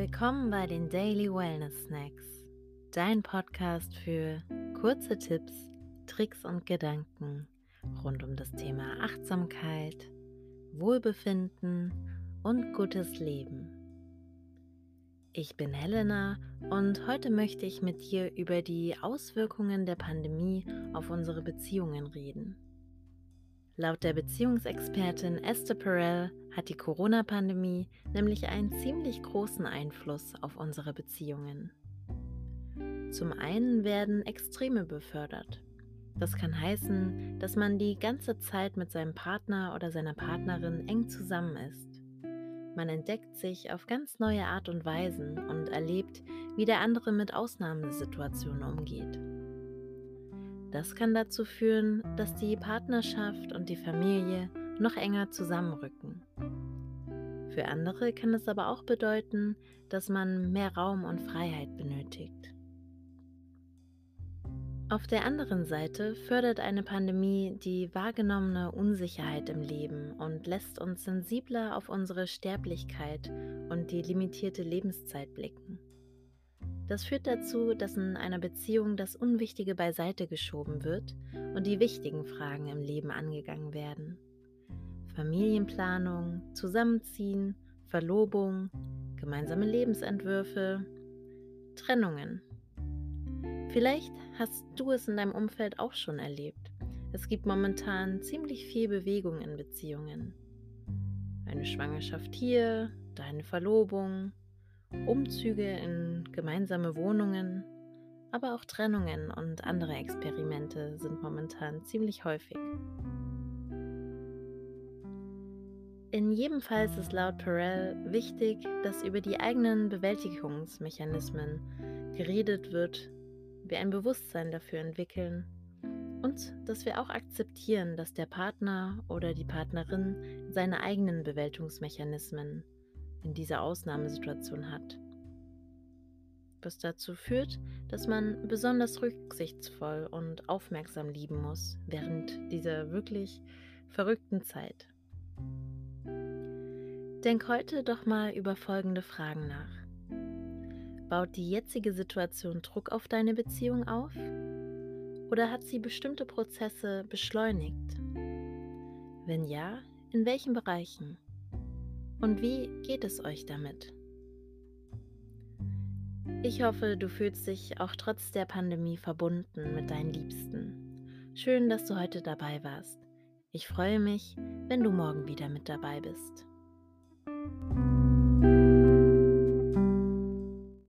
Willkommen bei den Daily Wellness Snacks, dein Podcast für kurze Tipps, Tricks und Gedanken rund um das Thema Achtsamkeit, Wohlbefinden und gutes Leben. Ich bin Helena und heute möchte ich mit dir über die Auswirkungen der Pandemie auf unsere Beziehungen reden. Laut der Beziehungsexpertin Esther Perel hat die Corona-Pandemie nämlich einen ziemlich großen Einfluss auf unsere Beziehungen. Zum einen werden Extreme befördert. Das kann heißen, dass man die ganze Zeit mit seinem Partner oder seiner Partnerin eng zusammen ist. Man entdeckt sich auf ganz neue Art und Weisen und erlebt, wie der andere mit Ausnahmesituationen umgeht. Das kann dazu führen, dass die Partnerschaft und die Familie noch enger zusammenrücken. Für andere kann es aber auch bedeuten, dass man mehr Raum und Freiheit benötigt. Auf der anderen Seite fördert eine Pandemie die wahrgenommene Unsicherheit im Leben und lässt uns sensibler auf unsere Sterblichkeit und die limitierte Lebenszeit blicken. Das führt dazu, dass in einer Beziehung das Unwichtige beiseite geschoben wird und die wichtigen Fragen im Leben angegangen werden. Familienplanung, Zusammenziehen, Verlobung, gemeinsame Lebensentwürfe, Trennungen. Vielleicht hast du es in deinem Umfeld auch schon erlebt. Es gibt momentan ziemlich viel Bewegung in Beziehungen. Eine Schwangerschaft hier, deine Verlobung, Umzüge in gemeinsame Wohnungen, aber auch Trennungen und andere Experimente sind momentan ziemlich häufig. In jedem Fall ist es laut Perel wichtig, dass über die eigenen Bewältigungsmechanismen geredet wird, wir ein Bewusstsein dafür entwickeln und dass wir auch akzeptieren, dass der Partner oder die Partnerin seine eigenen Bewältigungsmechanismen in dieser Ausnahmesituation hat. Was dazu führt, dass man besonders rücksichtsvoll und aufmerksam lieben muss während dieser wirklich verrückten Zeit. Denk heute doch mal über folgende Fragen nach. Baut die jetzige Situation Druck auf deine Beziehung auf? Oder hat sie bestimmte Prozesse beschleunigt? Wenn ja, in welchen Bereichen? Und wie geht es euch damit? Ich hoffe, du fühlst dich auch trotz der Pandemie verbunden mit deinen Liebsten. Schön, dass du heute dabei warst. Ich freue mich, wenn du morgen wieder mit dabei bist.